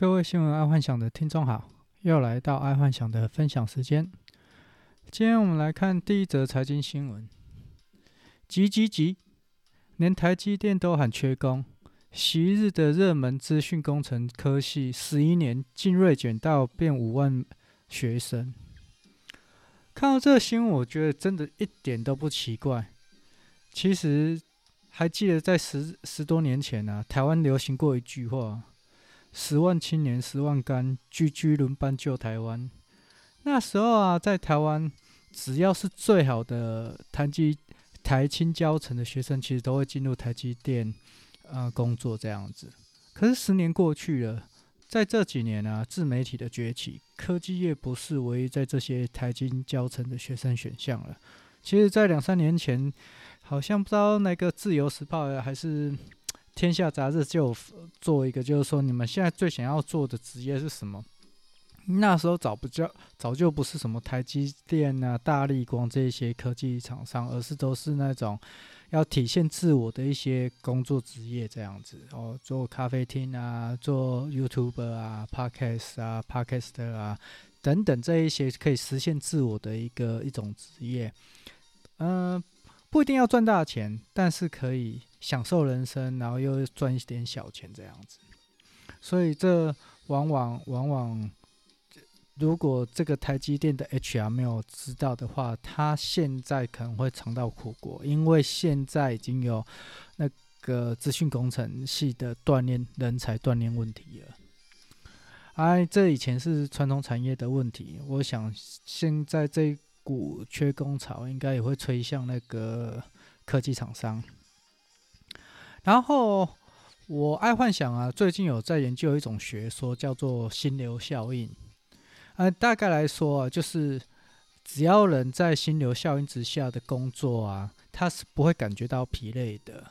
各位新闻爱幻想的听众好，又来到爱幻想的分享时间。今天我们来看第一则财经新闻：急急急，连台积电都喊缺工，昔日的热门资讯工程科系，十一年竟锐减到变五万学生。看到这个新闻，我觉得真的一点都不奇怪。其实还记得在十十多年前呢、啊，台湾流行过一句话。十万青年十万干，居居轮班救台湾。那时候啊，在台湾，只要是最好的台积、台清交成的学生，其实都会进入台积电啊、呃、工作这样子。可是十年过去了，在这几年啊，自媒体的崛起，科技业不是唯一在这些台清交成的学生选项了。其实，在两三年前，好像不知道那个自由时报还是。天下杂志就做一个，就是说你们现在最想要做的职业是什么？那时候早不叫，早就不是什么台积电啊、大立光这些科技厂商，而是都是那种要体现自我的一些工作职业这样子哦，做咖啡厅啊，做 YouTuber 啊、Podcast 啊、Podcaster 啊等等这一些可以实现自我的一个一种职业。嗯、不一定要赚大钱，但是可以。享受人生，然后又赚一点小钱这样子，所以这往往往往，如果这个台积电的 HR 没有知道的话，他现在可能会尝到苦果，因为现在已经有那个资讯工程系的锻炼人才锻炼问题了。哎，这以前是传统产业的问题，我想现在这股缺工潮应该也会吹向那个科技厂商。然后我爱幻想啊，最近有在研究一种学说，叫做心流效应。呃，大概来说啊，就是只要人在心流效应之下的工作啊，他是不会感觉到疲累的。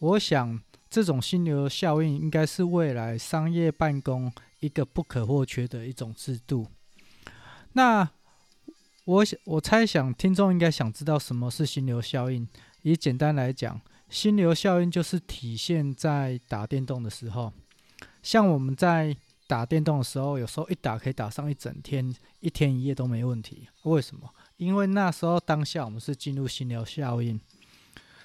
我想这种心流效应应该是未来商业办公一个不可或缺的一种制度。那我想，我猜想听众应该想知道什么是心流效应。以简单来讲。心流效应就是体现在打电动的时候，像我们在打电动的时候，有时候一打可以打上一整天，一天一夜都没问题。为什么？因为那时候当下我们是进入心流效应，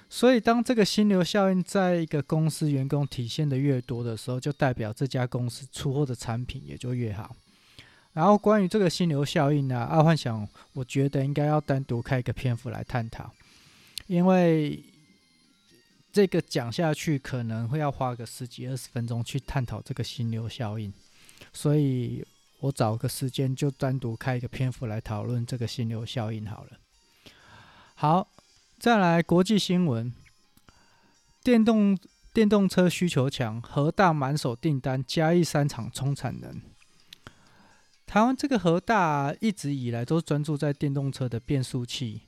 所以当这个心流效应在一个公司员工体现的越多的时候，就代表这家公司出货的产品也就越好。然后关于这个心流效应呢，爱幻想我觉得应该要单独开一个篇幅来探讨，因为。这个讲下去可能会要花个十几二十分钟去探讨这个心流效应，所以我找个时间就单独开一个篇幅来讨论这个心流效应好了。好，再来国际新闻，电动电动车需求强，核大满手订单，嘉义三厂冲产能。台湾这个和大一直以来都专注在电动车的变速器，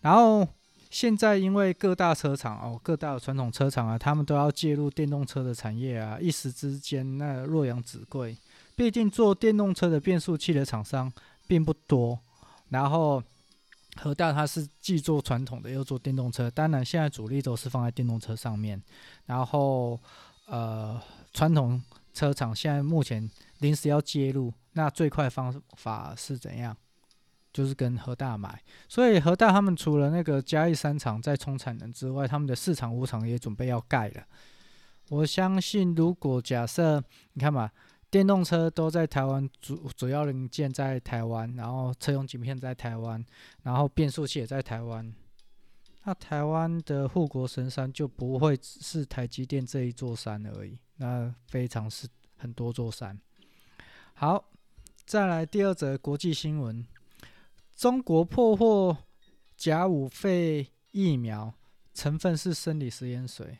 然后。现在因为各大车厂哦，各大传统车厂啊，他们都要介入电动车的产业啊，一时之间那洛阳纸贵。毕竟做电动车的变速器的厂商并不多，然后和大它是既做传统的又做电动车，当然现在主力都是放在电动车上面。然后呃，传统车厂现在目前临时要介入，那最快方法是怎样？就是跟和大买，所以和大他们除了那个嘉义三厂在冲产能之外，他们的四厂五厂也准备要盖了。我相信，如果假设你看嘛，电动车都在台湾，主主要零件在台湾，然后车用晶片在台湾，然后变速器也在台湾，那台湾的护国神山就不会是台积电这一座山而已，那非常是很多座山。好，再来第二则国际新闻。中国破获甲五肺疫苗成分是生理食盐水，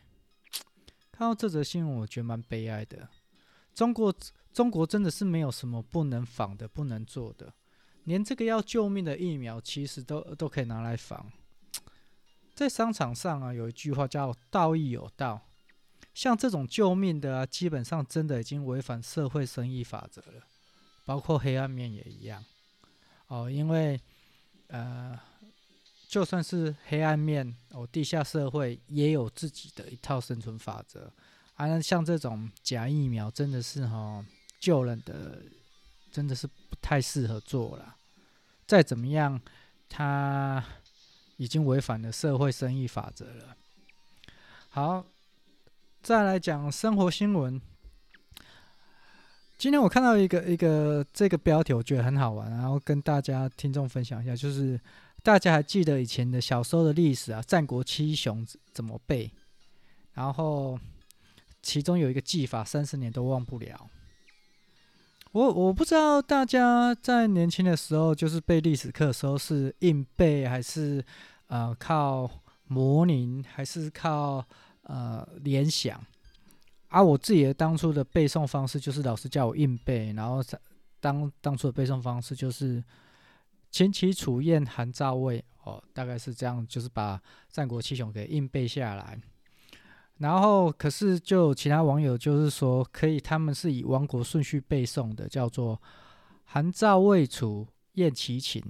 看到这则新闻，我觉得蛮悲哀的。中国中国真的是没有什么不能仿的、不能做的，连这个要救命的疫苗，其实都都可以拿来防。在商场上啊，有一句话叫“道义有道”，像这种救命的啊，基本上真的已经违反社会生意法则了，包括黑暗面也一样。哦，因为。呃，就算是黑暗面，哦，地下社会也有自己的一套生存法则。啊，像这种假疫苗，真的是哈、哦，救人的，真的是不太适合做了。再怎么样，他已经违反了社会生意法则了。好，再来讲生活新闻。今天我看到一个一个这个标题，我觉得很好玩，然后跟大家听众分享一下，就是大家还记得以前的小时候的历史啊，战国七雄怎么背？然后其中有一个技法，三十年都忘不了。我我不知道大家在年轻的时候，就是背历史课的时候是硬背，还是呃靠模拟，还是靠呃联想？啊，我自己的当初的背诵方式就是老师叫我硬背，然后当当初的背诵方式就是秦齐楚燕韩赵魏哦，大概是这样，就是把战国七雄给硬背下来。然后，可是就其他网友就是说，可以他们是以亡国顺序背诵的，叫做韩赵魏楚燕齐秦。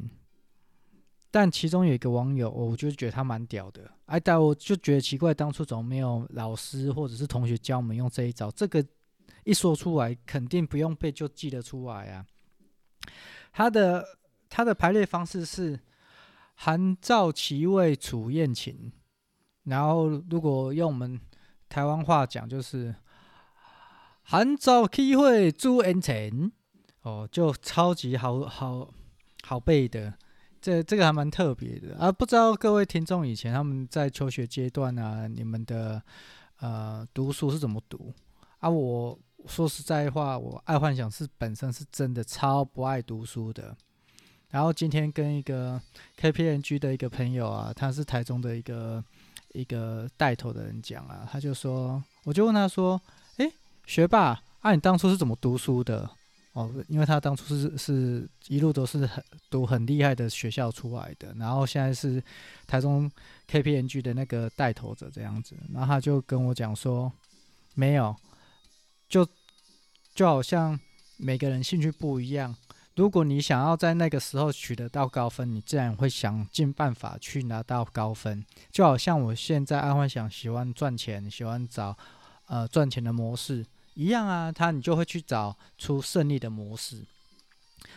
但其中有一个网友，我就觉得他蛮屌的，哎，但我就觉得奇怪，当初怎么没有老师或者是同学教我们用这一招？这个一说出来，肯定不用背就记得出来啊。他的他的排列方式是韩赵齐魏楚燕秦，然后如果用我们。台湾话讲就是韩赵齐魏楚燕秦哦，就超级好好好背的，这这个还蛮特别的啊！不知道各位听众以前他们在求学阶段啊，你们的呃读书是怎么读啊？我说实在话，我爱幻想是本身是真的超不爱读书的。然后今天跟一个 KPMG 的一个朋友啊，他是台中的一个。一个带头的人讲啊，他就说，我就问他说，诶，学霸，啊，你当初是怎么读书的？哦，因为他当初是是一路都是很读很厉害的学校出来的，然后现在是台中 KPMG 的那个带头者这样子，然后他就跟我讲说，没有，就就好像每个人兴趣不一样。如果你想要在那个时候取得到高分，你自然会想尽办法去拿到高分。就好像我现在爱幻想喜欢赚钱，喜欢找呃赚钱的模式一样啊，他你就会去找出胜利的模式，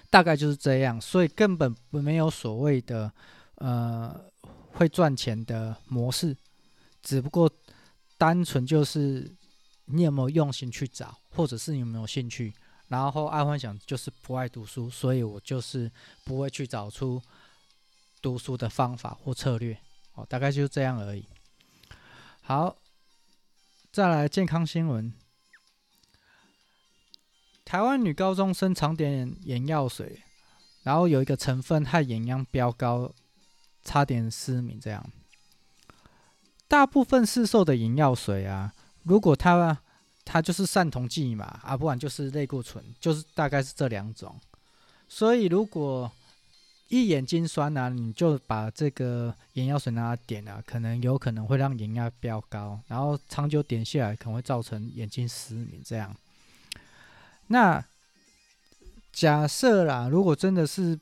大概就是这样。所以根本没有所谓的呃会赚钱的模式，只不过单纯就是你有没有用心去找，或者是你有没有兴趣。然后爱幻想就是不爱读书，所以我就是不会去找出读书的方法或策略，哦，大概就是这样而已。好，再来健康新闻。台湾女高中生常点眼药水，然后有一个成分害眼压飙高，差点失明。这样，大部分市售的眼药水啊，如果它它就是散瞳剂嘛，啊，不然就是类固醇，就是大概是这两种。所以如果一眼睛酸呢、啊，你就把这个眼药水拿来点啊，可能有可能会让眼压飙高，然后长久点下来可能会造成眼睛失明这样。那假设啦，如果真的是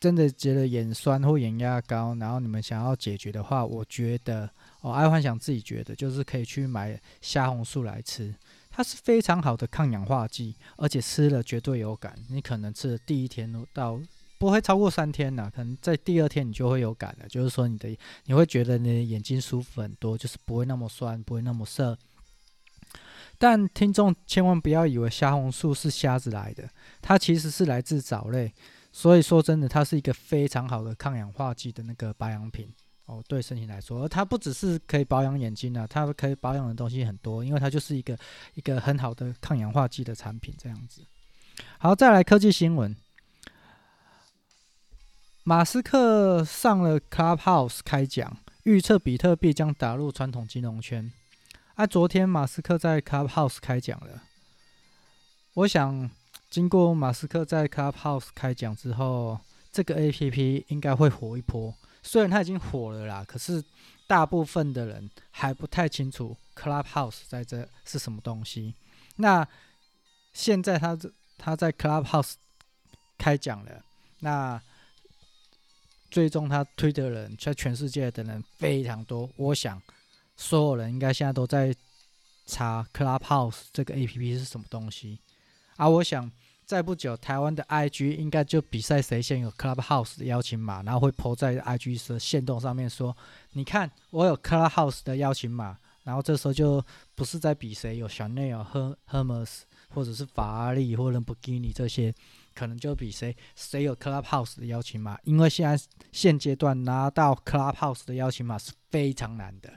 真的觉得眼酸或眼压高，然后你们想要解决的话，我觉得。我、哦、爱幻想自己觉得，就是可以去买虾红素来吃，它是非常好的抗氧化剂，而且吃了绝对有感。你可能吃了第一天到不会超过三天呐，可能在第二天你就会有感了，就是说你的你会觉得你的眼睛舒服很多，就是不会那么酸，不会那么涩。但听众千万不要以为虾红素是虾子来的，它其实是来自藻类，所以说真的，它是一个非常好的抗氧化剂的那个保养品。哦，对身体来说，而它不只是可以保养眼睛啊，它可以保养的东西很多，因为它就是一个一个很好的抗氧化剂的产品，这样子。好，再来科技新闻，马斯克上了 Clubhouse 开讲，预测比特币将打入传统金融圈。啊，昨天马斯克在 Clubhouse 开讲了，我想经过马斯克在 Clubhouse 开讲之后，这个 APP 应该会火一波。虽然它已经火了啦，可是大部分的人还不太清楚 Clubhouse 在这是什么东西。那现在他这他在 Clubhouse 开讲了，那最终他推的人在全世界的人非常多。我想所有人应该现在都在查 Clubhouse 这个 APP 是什么东西啊，我想在不久，台湾的 IG 应该就比赛谁先有 Clubhouse 的邀请码，然后会 po 在 IG 的限动上面说，你看我有 Clubhouse 的邀请码，然后这时候就不是在比谁有 Chanel、Hermes 或者是法拉利或者兰博基尼这些。可能就比谁谁有 Clubhouse 的邀请码，因为现在现阶段拿到 Clubhouse 的邀请码是非常难的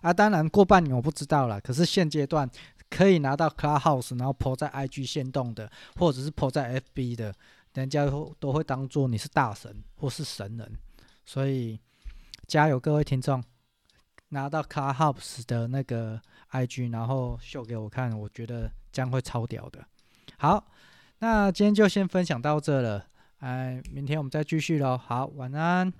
啊。当然过半年我不知道了，可是现阶段可以拿到 Clubhouse，然后 po 在 IG 限动的，或者是 po 在 FB 的，人家都会当做你是大神或是神人。所以加油，各位听众，拿到 Clubhouse 的那个 IG，然后秀给我看，我觉得将会超屌的。好。那今天就先分享到这了，哎，明天我们再继续喽。好，晚安。